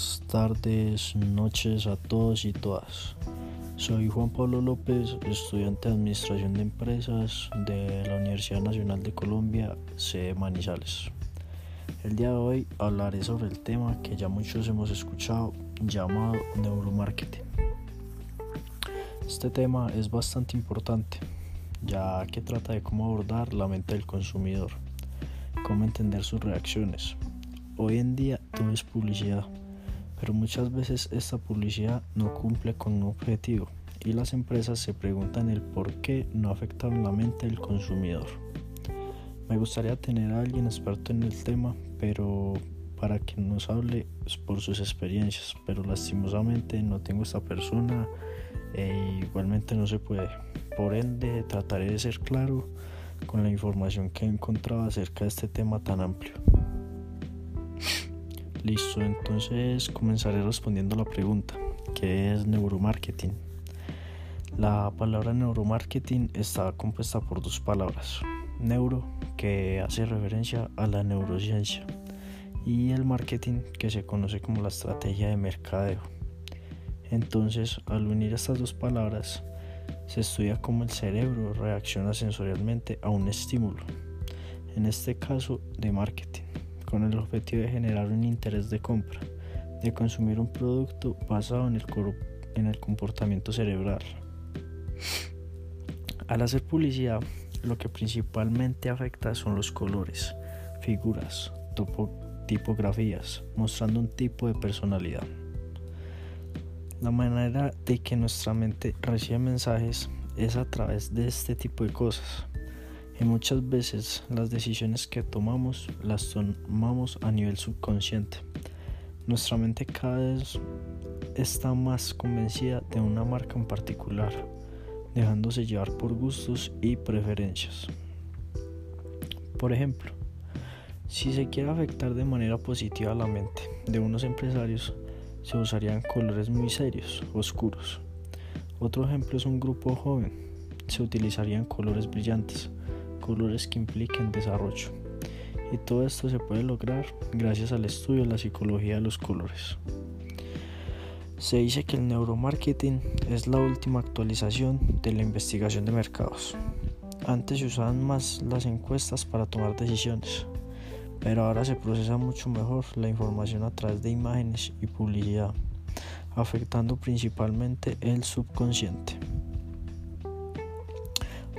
días, tardes, noches a todos y todas. Soy Juan Pablo López, estudiante de Administración de Empresas de la Universidad Nacional de Colombia, C. Manizales. El día de hoy hablaré sobre el tema que ya muchos hemos escuchado llamado neuromarketing. Este tema es bastante importante ya que trata de cómo abordar la mente del consumidor, cómo entender sus reacciones, Hoy en día todo es publicidad, pero muchas veces esta publicidad no cumple con un objetivo y las empresas se preguntan el por qué no afectan la mente del consumidor. Me gustaría tener a alguien experto en el tema, pero para que nos hable por sus experiencias, pero lastimosamente no tengo esta persona e igualmente no se puede. Por ende, trataré de ser claro con la información que he encontrado acerca de este tema tan amplio. Listo, entonces comenzaré respondiendo la pregunta, ¿qué es neuromarketing? La palabra neuromarketing está compuesta por dos palabras, neuro, que hace referencia a la neurociencia, y el marketing, que se conoce como la estrategia de mercadeo. Entonces, al unir estas dos palabras, se estudia cómo el cerebro reacciona sensorialmente a un estímulo, en este caso de marketing con el objetivo de generar un interés de compra, de consumir un producto basado en el, en el comportamiento cerebral. Al hacer publicidad, lo que principalmente afecta son los colores, figuras, tipografías, mostrando un tipo de personalidad. La manera de que nuestra mente recibe mensajes es a través de este tipo de cosas. Y muchas veces las decisiones que tomamos las tomamos a nivel subconsciente. Nuestra mente cada vez está más convencida de una marca en particular, dejándose llevar por gustos y preferencias. Por ejemplo, si se quiere afectar de manera positiva la mente de unos empresarios, se usarían colores muy serios, oscuros. Otro ejemplo es un grupo joven, se utilizarían colores brillantes colores que impliquen desarrollo. Y todo esto se puede lograr gracias al estudio de la psicología de los colores. Se dice que el neuromarketing es la última actualización de la investigación de mercados. Antes se usaban más las encuestas para tomar decisiones, pero ahora se procesa mucho mejor la información a través de imágenes y publicidad, afectando principalmente el subconsciente.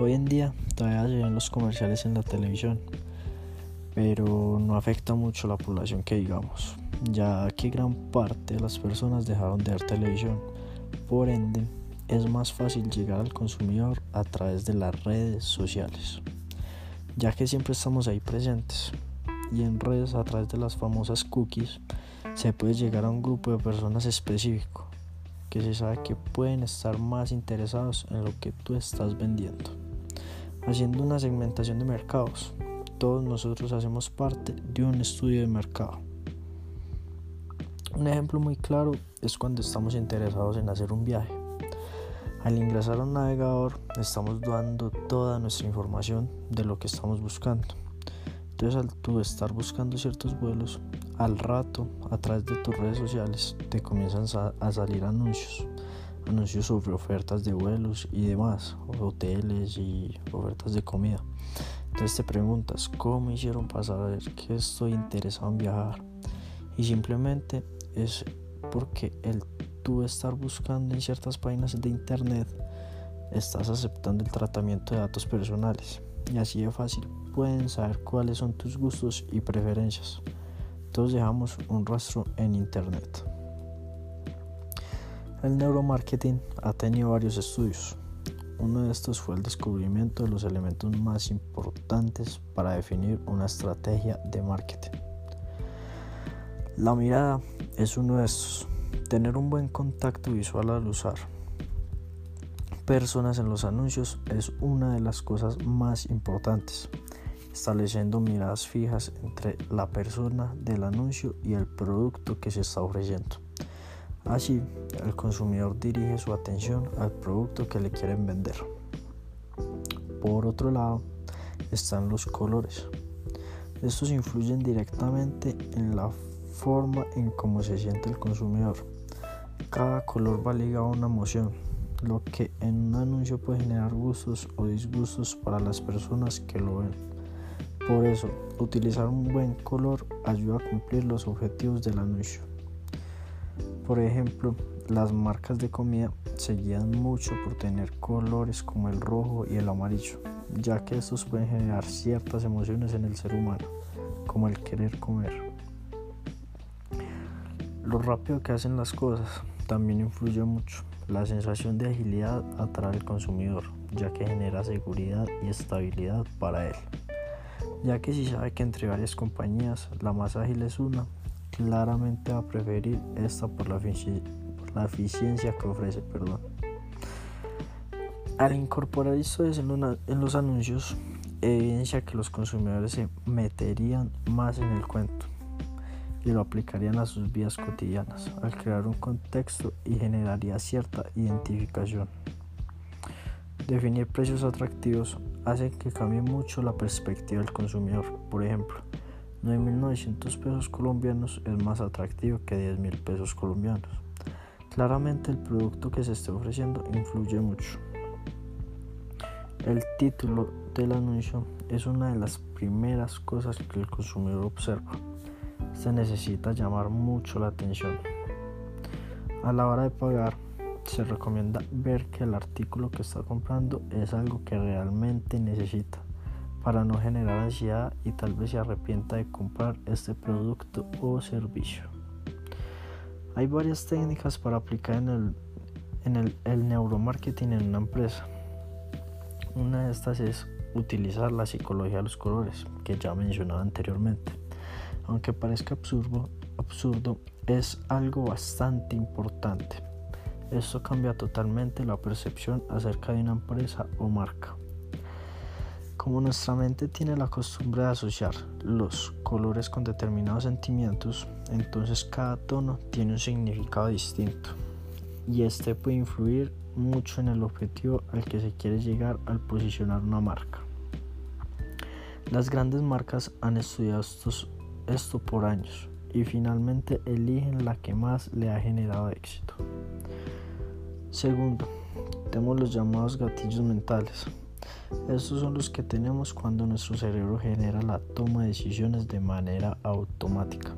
Hoy en día todavía se ven los comerciales en la televisión, pero no afecta mucho a la población que digamos, ya que gran parte de las personas dejaron de ver televisión. Por ende, es más fácil llegar al consumidor a través de las redes sociales, ya que siempre estamos ahí presentes. Y en redes, a través de las famosas cookies, se puede llegar a un grupo de personas específico que se sabe que pueden estar más interesados en lo que tú estás vendiendo haciendo una segmentación de mercados. Todos nosotros hacemos parte de un estudio de mercado. Un ejemplo muy claro es cuando estamos interesados en hacer un viaje. Al ingresar a un navegador estamos dando toda nuestra información de lo que estamos buscando. Entonces al tú estar buscando ciertos vuelos, al rato a través de tus redes sociales te comienzan a salir anuncios anuncios sobre ofertas de vuelos y demás, hoteles y ofertas de comida. Entonces te preguntas, ¿cómo hicieron para saber que estoy interesado en viajar? Y simplemente es porque el tú estar buscando en ciertas páginas de internet, estás aceptando el tratamiento de datos personales. Y así de fácil pueden saber cuáles son tus gustos y preferencias. Todos dejamos un rastro en internet. El neuromarketing ha tenido varios estudios. Uno de estos fue el descubrimiento de los elementos más importantes para definir una estrategia de marketing. La mirada es uno de estos. Tener un buen contacto visual al usar personas en los anuncios es una de las cosas más importantes, estableciendo miradas fijas entre la persona del anuncio y el producto que se está ofreciendo. Así, el consumidor dirige su atención al producto que le quieren vender. Por otro lado, están los colores. Estos influyen directamente en la forma en cómo se siente el consumidor. Cada color va ligado a una emoción, lo que en un anuncio puede generar gustos o disgustos para las personas que lo ven. Por eso, utilizar un buen color ayuda a cumplir los objetivos del anuncio. Por ejemplo, las marcas de comida se guían mucho por tener colores como el rojo y el amarillo, ya que estos pueden generar ciertas emociones en el ser humano, como el querer comer. Lo rápido que hacen las cosas también influye mucho. La sensación de agilidad atrae al consumidor, ya que genera seguridad y estabilidad para él. Ya que si sabe que entre varias compañías la más ágil es una, claramente va a preferir esta por la, eficiencia que ofrece. Perdón. Al incorporar esto en los anuncios, evidencia que los consumidores se meterían más en el cuento y lo aplicarían a sus vidas cotidianas al crear un contexto y generaría cierta identificación. Definir precios atractivos hace que cambie mucho la perspectiva del consumidor. Por ejemplo, 9.900 pesos colombianos es más atractivo que 10.000 pesos colombianos. Claramente el producto que se esté ofreciendo influye mucho. El título del anuncio es una de las primeras cosas que el consumidor observa. Se necesita llamar mucho la atención. A la hora de pagar, se recomienda ver que el artículo que está comprando es algo que realmente necesita para no generar ansiedad y tal vez se arrepienta de comprar este producto o servicio. Hay varias técnicas para aplicar en el, neuromarketing en una empresa. Una de estas es utilizar la psicología de los colores, que ya mencionaba anteriormente. Aunque parezca absurdo, absurdo, es algo bastante importante. Esto cambia totalmente la percepción acerca de una empresa o marca. Como nuestra mente tiene la costumbre de asociar los colores con determinados sentimientos, entonces cada tono tiene un significado distinto y este puede influir mucho en el objetivo al que se quiere llegar al posicionar una marca. Las grandes marcas han estudiado esto por años y finalmente eligen la que más le ha generado éxito. Segundo, tenemos los llamados gatillos mentales. Estos son los que tenemos cuando nuestro cerebro genera la toma de decisiones de manera automática.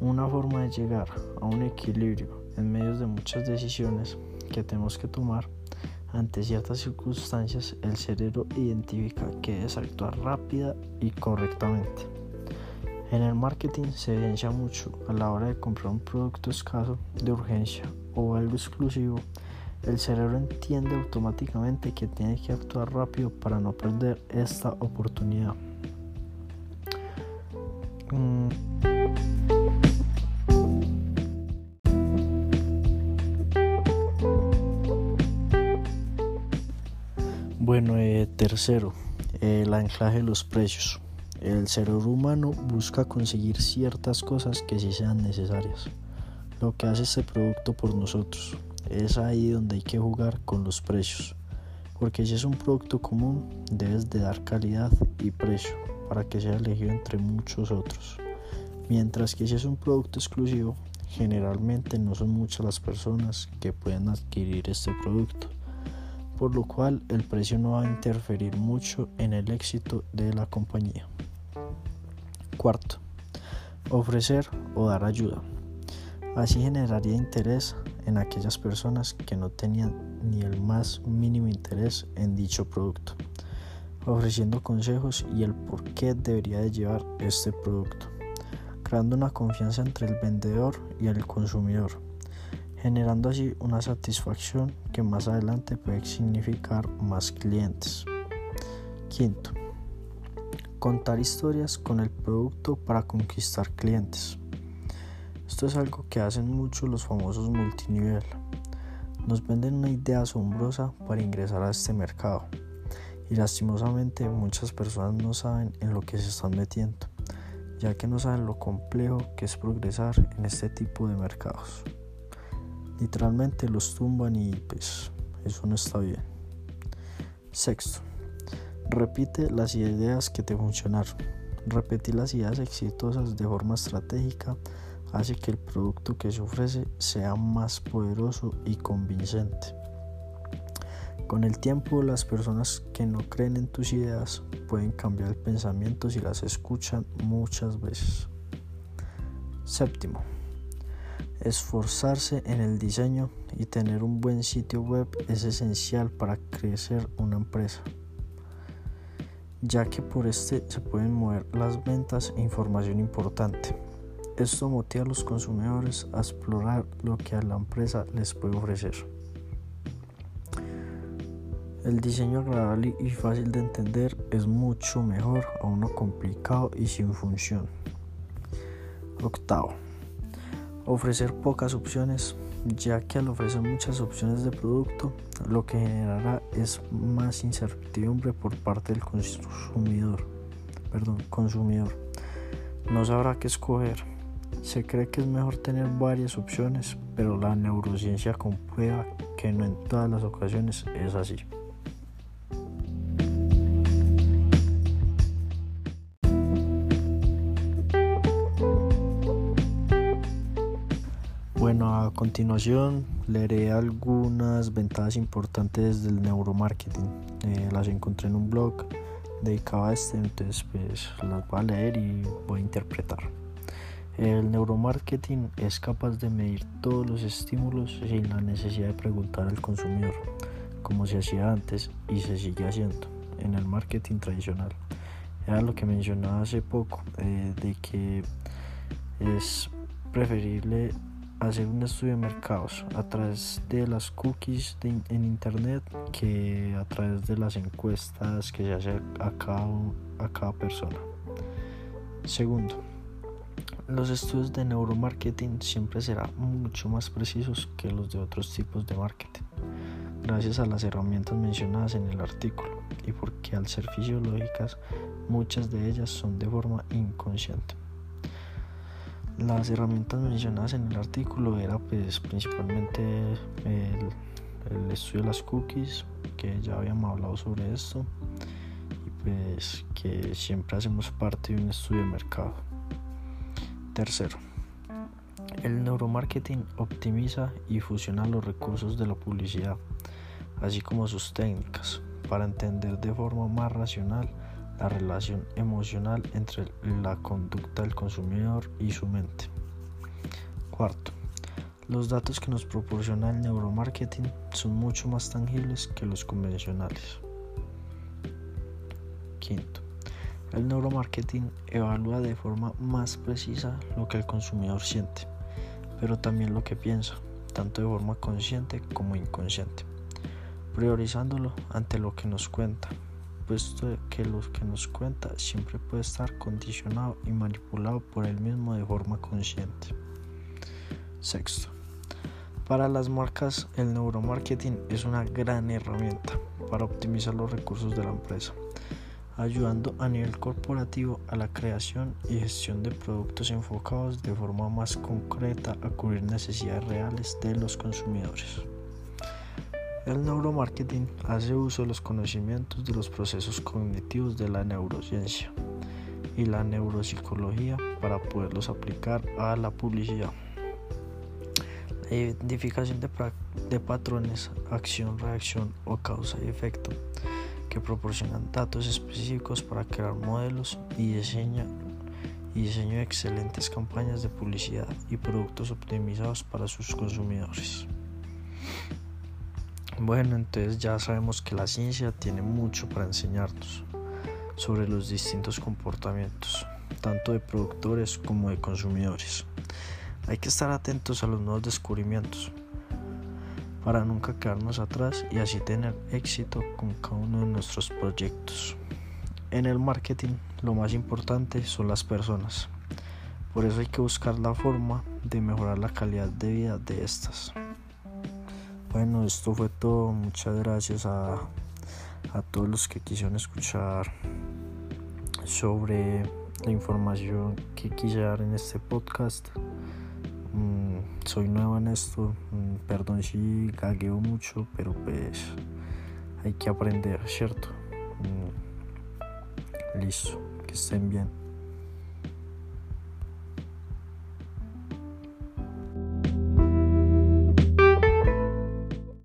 Una forma de llegar a un equilibrio en medio de muchas decisiones que tenemos que tomar ante ciertas circunstancias, el cerebro identifica que es actuar rápida y correctamente. En el marketing se evidencia mucho a la hora de comprar un producto escaso, de urgencia o algo exclusivo el cerebro entiende automáticamente que tiene que actuar rápido para no perder esta oportunidad. Mm. Bueno, eh, tercero, el anclaje de los precios. El cerebro humano busca conseguir ciertas cosas que sí sean necesarias, lo que hace este producto por nosotros es ahí donde hay que jugar con los precios. Porque si es un producto común, debes de dar calidad y precio para que sea elegido entre muchos otros. Mientras que si es un producto exclusivo, generalmente no son muchas las personas que pueden adquirir este producto, por lo cual el precio no va a interferir mucho en el éxito de la compañía. Cuarto, ofrecer o dar ayuda. Así generaría interés en aquellas personas que no tenían ni el más mínimo interés en dicho producto, ofreciendo consejos y el por qué debería de llevar este producto, creando una confianza entre el vendedor y el consumidor, generando así una satisfacción que más adelante puede significar más clientes. Quinto, contar historias con el producto para conquistar clientes. Esto es algo que hacen mucho los famosos multinivel. Nos venden una idea asombrosa para ingresar a este mercado. Y lastimosamente muchas personas no saben en lo que se están metiendo, ya que no saben lo complejo que es progresar en este tipo de mercados. Literalmente los tumban y pues eso no está bien. Sexto, repite las ideas que te funcionaron. Repetir las ideas exitosas de forma estratégica hace que el producto que se ofrece sea más poderoso y convincente. Con el tiempo, las personas que no creen en tus ideas pueden cambiar pensamiento si las escuchan muchas veces. Séptimo, esforzarse en el diseño y tener un buen sitio web es esencial para crecer una empresa, ya que por este se pueden mover las ventas e información importante. Esto motiva a los consumidores a explorar lo que a la empresa les puede ofrecer. El diseño agradable y fácil de entender es mucho mejor a uno complicado y sin función. Octavo. Ofrecer pocas opciones, ya que al ofrecer muchas opciones de producto, lo que generará es más incertidumbre por parte del consumidor. Perdón, consumidor. No sabrá qué escoger. Se cree que es mejor tener varias opciones, pero la neurociencia comprueba que no en todas las ocasiones es así. Bueno, a continuación leeré algunas ventajas importantes del neuromarketing. Eh, las encontré en un blog dedicado a este, entonces pues las voy a leer y voy a interpretar. El neuromarketing es capaz de medir todos los estímulos sin la necesidad de preguntar al consumidor, como se hacía antes y se sigue haciendo en el marketing tradicional. Era lo que mencionaba hace poco, eh, de que es preferible hacer un estudio de mercados a través de las cookies en internet que a través de las encuestas que se hace a cada, a cada persona. Segundo, los estudios de neuromarketing siempre serán mucho más precisos que los de otros tipos de marketing, gracias a las herramientas mencionadas en el artículo y porque al ser fisiológicas muchas de ellas son de forma inconsciente. Las herramientas mencionadas en el artículo era pues principalmente el, estudio de las cookies, que ya habíamos hablado sobre esto, y pues que siempre hacemos parte de un estudio de mercado. Tercero, el neuromarketing optimiza y fusiona los recursos de la publicidad, así como sus técnicas, para entender de forma más racional la relación emocional entre la conducta del consumidor y su mente. Cuarto, los datos que nos proporciona el neuromarketing son mucho más tangibles que los convencionales. Quinto, el neuromarketing evalúa de forma más precisa lo que el consumidor siente, pero también lo que piensa, tanto de forma consciente como inconsciente, priorizándolo ante lo que nos cuenta, puesto que lo que nos cuenta siempre puede estar condicionado y manipulado por él mismo de forma consciente. Sexto, para las marcas el neuromarketing es una gran herramienta para optimizar los recursos de la empresa, ayudando a nivel corporativo a la creación y gestión de productos enfocados de forma más concreta a cubrir necesidades reales de los consumidores. El neuromarketing hace uso de los conocimientos de los procesos cognitivos de la neurociencia y la neuropsicología para poderlos aplicar a la publicidad. La identificación de, patrones, acción, reacción o causa y efecto que proporcionan datos específicos para crear modelos y diseño, y diseño excelentes campañas de publicidad y productos optimizados para sus consumidores. Bueno, entonces ya sabemos que la ciencia tiene mucho para enseñarnos sobre los distintos comportamientos, tanto de productores como de consumidores. Hay que estar atentos a los nuevos descubrimientos para nunca quedarnos atrás y así tener éxito con cada uno de nuestros proyectos. En el marketing lo más importante son las personas. Por eso hay que buscar la forma de mejorar la calidad de vida de estas. Bueno, esto fue todo. Muchas gracias a, a todos los que quisieron escuchar sobre la información que quise dar en este podcast. Soy nuevo en esto, mm, perdón si gagueo mucho, pero pues hay que aprender, ¿cierto? Mm, listo, que estén bien.